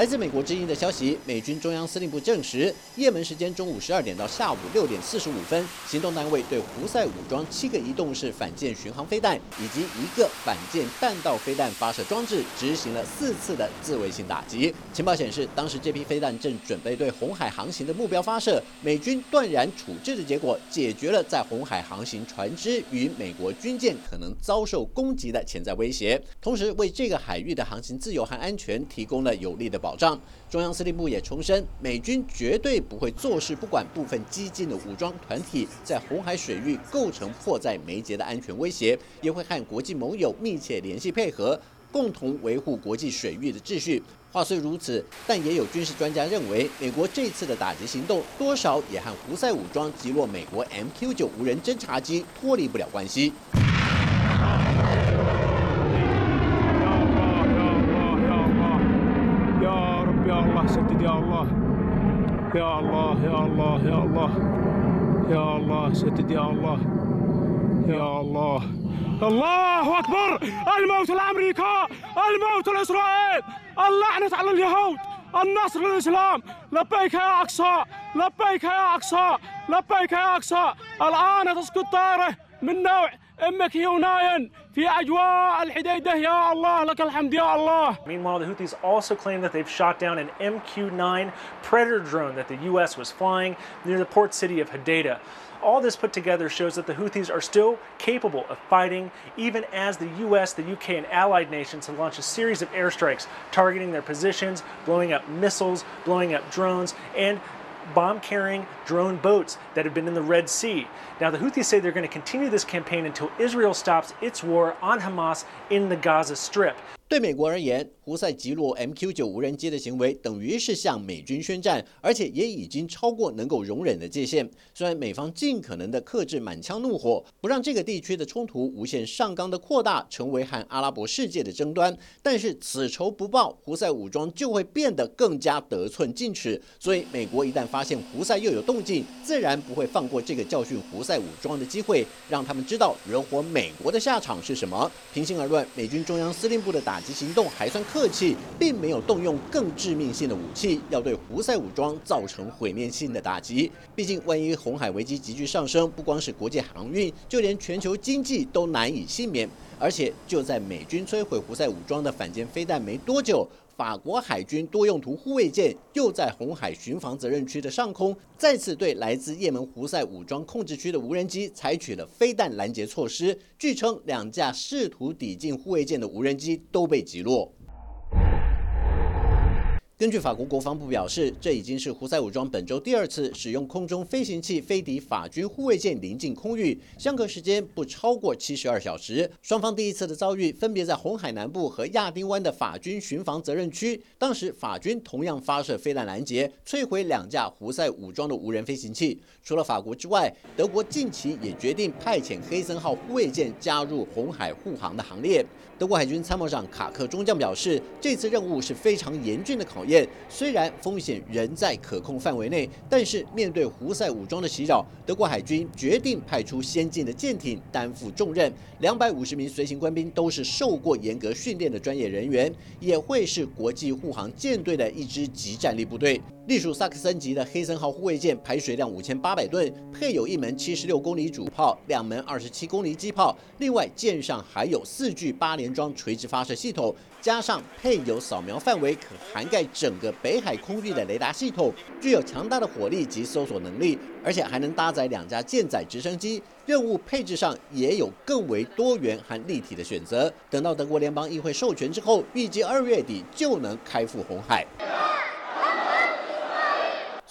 来自美国之音的消息，美军中央司令部证实，也门时间中午十二点到下午六点四十五分，行动单位对胡塞武装七个移动式反舰巡航飞弹以及一个反舰弹道飞弹发射装置执行了四次的自卫性打击。情报显示，当时这批飞弹正准备对红海航行的目标发射，美军断然处置的结果，解决了在红海航行船只与美国军舰可能遭受攻击的潜在威胁，同时为这个海域的航行自由和安全提供了有力的保。保障。中央司令部也重申，美军绝对不会坐视不管部分激进的武装团体在红海水域构成迫在眉睫的安全威胁，也会和国际盟友密切联系配合，共同维护国际水域的秩序。话虽如此，但也有军事专家认为，美国这次的打击行动多少也和胡塞武装击落美国 MQ9 无人侦察机脱离不了关系。يا الله يا الله يا الله يا الله سدد يا الله يا الله. الله أكبر الموت لأمريكا الموت لإسرائيل اللعنة على اليهود النصر للإسلام. لبيك يا أقصى لبيك يا أقصى لبيك يا أقصى. الآن تسقط طائره من نوع امك يوناين في اجواء الحديده يا الله لك الحمد يا الله. Meanwhile, the Houthis also claim that they've shot down an MQ-9 Predator drone that the U.S. was flying near the port city of Hodeidah. All this put together shows that the Houthis are still capable of fighting, even as the US, the UK, and allied nations have launched a series of airstrikes targeting their positions, blowing up missiles, blowing up drones, and bomb carrying drone boats that have been in the Red Sea. Now, the Houthis say they're going to continue this campaign until Israel stops its war on Hamas in the Gaza Strip. 对美国而言， 胡塞击落 MQ9 无人机的行为等于是向美军宣战，而且也已经超过能够容忍的界限。虽然美方尽可能的克制满腔怒火，不让这个地区的冲突无限上纲的扩大，成为和阿拉伯世界的争端，但是此仇不报，胡塞武装就会变得更加得寸进尺。所以，美国一旦发现胡塞又有动静，自然不会放过这个教训胡塞武装的机会，让他们知道惹火美国的下场是什么。平心而论，美军中央司令部的打。击行动还算克客气，并没有动用更致命性的武器，要对胡塞武装造成毁灭性的打击。毕竟，万一红海危机急剧上升，不光是国际航运，就连全球经济都难以幸免。而且，就在美军摧毁胡塞武装的反舰飞弹没多久。法国海军多用途护卫舰又在红海巡防责任区的上空再次对来自也门胡塞武装控制区的无人机采取了飞弹拦截措施。据称，两架试图抵近护卫舰的无人机都被击落。根据法国国防部表示，这已经是胡塞武装本周第二次使用空中飞行器飞抵法军护卫舰临近空域，相隔时间不超过七十二小时。双方第一次的遭遇分别在红海南部和亚丁湾的法军巡防责任区，当时法军同样发射飞弹拦截，摧毁两架胡塞武装的无人飞行器。除了法国之外，德国近期也决定派遣黑森号护卫舰加入红海护航的行列。德国海军参谋长卡克中将表示，这次任务是非常严峻的考验。虽然风险仍在可控范围内，但是面对胡塞武装的袭扰，德国海军决定派出先进的舰艇担负重任。两百五十名随行官兵都是受过严格训练的专业人员，也会是国际护航舰队的一支集战力部队。隶属萨克森级的黑森号护卫舰排水量五千八百吨，配有一门七十六公里主炮、两门二十七公里机炮，另外舰上还有四具八连装垂直发射系统，加上配有扫描范围可涵盖整个北海空域的雷达系统，具有强大的火力及搜索能力，而且还能搭载两架舰载直升机。任务配置上也有更为多元和立体的选择。等到德国联邦议会授权之后，预计二月底就能开赴红海。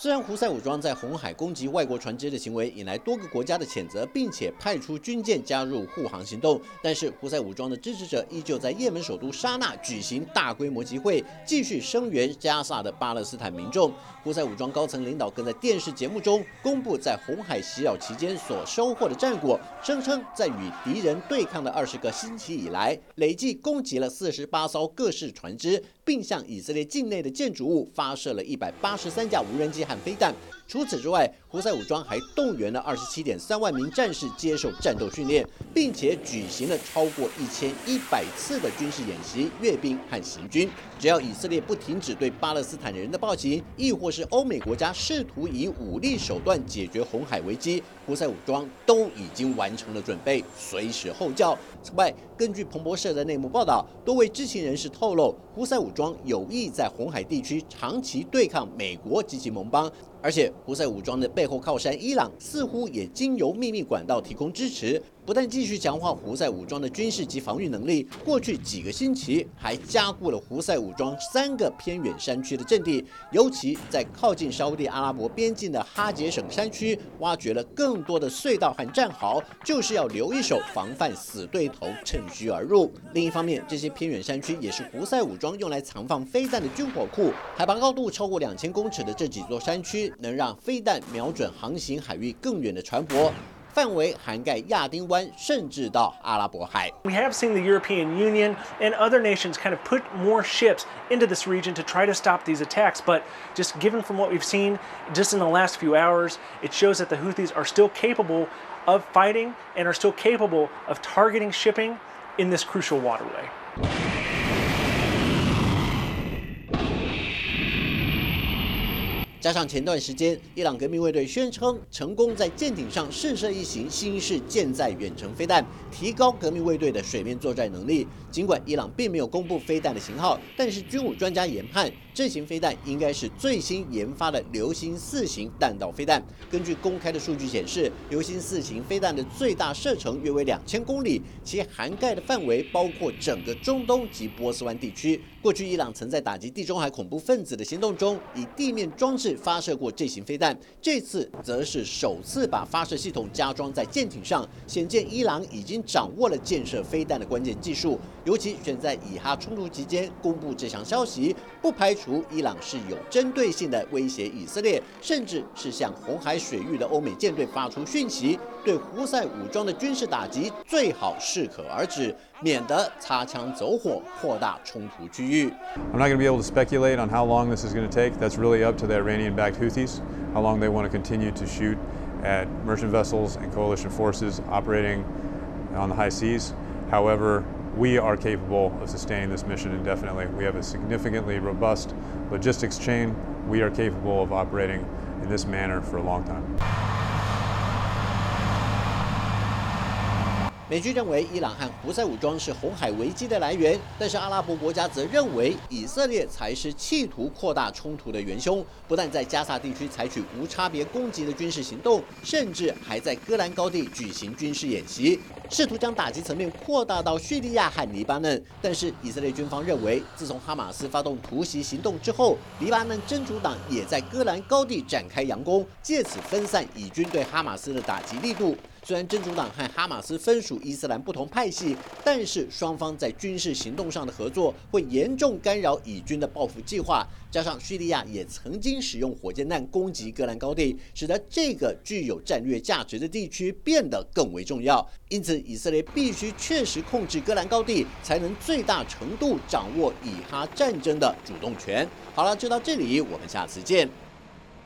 虽然胡塞武装在红海攻击外国船只的行为引来多个国家的谴责，并且派出军舰加入护航行动，但是胡塞武装的支持者依旧在也门首都沙那举行大规模集会，继续声援加萨的巴勒斯坦民众。胡塞武装高层领导更在电视节目中公布在红海袭扰期间所收获的战果，声称在与敌人对抗的二十个星期以来，累计攻击了四十八艘各式船只，并向以色列境内的建筑物发射了一百八十三架无人机。和飞弹。除此之外，胡塞武装还动员了二十七点三万名战士接受战斗训练，并且举行了超过一千一百次的军事演习、阅兵和行军。只要以色列不停止对巴勒斯坦人的暴行，亦或是欧美国家试图以武力手段解决红海危机，胡塞武装都已经完成了准备，随时候叫。此外，根据彭博社的内幕报道，多位知情人士透露，胡塞武装有意在红海地区长期对抗美国及其盟邦。而且，胡塞武装的背后靠山伊朗似乎也经由秘密管道提供支持。不但继续强化胡塞武装的军事及防御能力，过去几个星期还加固了胡塞武装三个偏远山区的阵地，尤其在靠近沙地阿拉伯边境的哈杰省山区，挖掘了更多的隧道和战壕，就是要留一手，防范死对头趁虚而入。另一方面，这些偏远山区也是胡塞武装用来藏放飞弹的军火库，海拔高度超过两千公尺的这几座山区，能让飞弹瞄准航行海域更远的船舶。范围涵盖亚丁湾，甚至到阿拉伯海。We have seen the European Union and other nations kind of put more ships into this region to try to stop these attacks, but just given from what we've seen just in the last few hours, it shows that the Houthis are still capable of fighting and are still capable of targeting shipping in this crucial waterway. 加上前段时间，伊朗革命卫队宣称成功在舰艇上试射一型新式舰载远程飞弹，提高革命卫队的水面作战能力。尽管伊朗并没有公布飞弹的型号，但是军武专家研判，这型飞弹应该是最新研发的流星四型弹道飞弹。根据公开的数据显示，流星四型飞弹的最大射程约为两千公里，其涵盖的范围包括整个中东及波斯湾地区。过去，伊朗曾在打击地中海恐怖分子的行动中，以地面装置发射过这型飞弹。这次则是首次把发射系统加装在舰艇上，显见伊朗已经掌握了建设飞弹的关键技术。尤其选在以哈冲突期间公布这项消息，不排除伊朗是有针对性的威胁以色列，甚至是向红海水域的欧美舰队发出讯息，对胡塞武装的军事打击最好适可而止。免得擦枪走火，扩大冲突区域。I'm not going to be able to speculate on how long this is going to take. That's really up to the Iranian-backed Houthis, how long they want to continue to shoot at merchant vessels and coalition forces operating on the high seas. However, we are capable of sustaining this mission indefinitely. We have a significantly robust logistics chain. We are capable of operating in this manner for a long time. 美军认为伊朗和胡塞武装是红海危机的来源，但是阿拉伯国家则认为以色列才是企图扩大冲突的元凶。不但在加萨地区采取无差别攻击的军事行动，甚至还在戈兰高地举行军事演习，试图将打击层面扩大到叙利亚和黎巴嫩。但是以色列军方认为，自从哈马斯发动突袭行动之后，黎巴嫩真主党也在戈兰高地展开佯攻，借此分散以军对哈马斯的打击力度。虽然真主党和哈马斯分属伊斯兰不同派系，但是双方在军事行动上的合作会严重干扰以军的报复计划。加上叙利亚也曾经使用火箭弹攻击戈兰高地，使得这个具有战略价值的地区变得更为重要。因此，以色列必须确实控制戈兰高地，才能最大程度掌握以哈战争的主动权。好了，就到这里，我们下次见。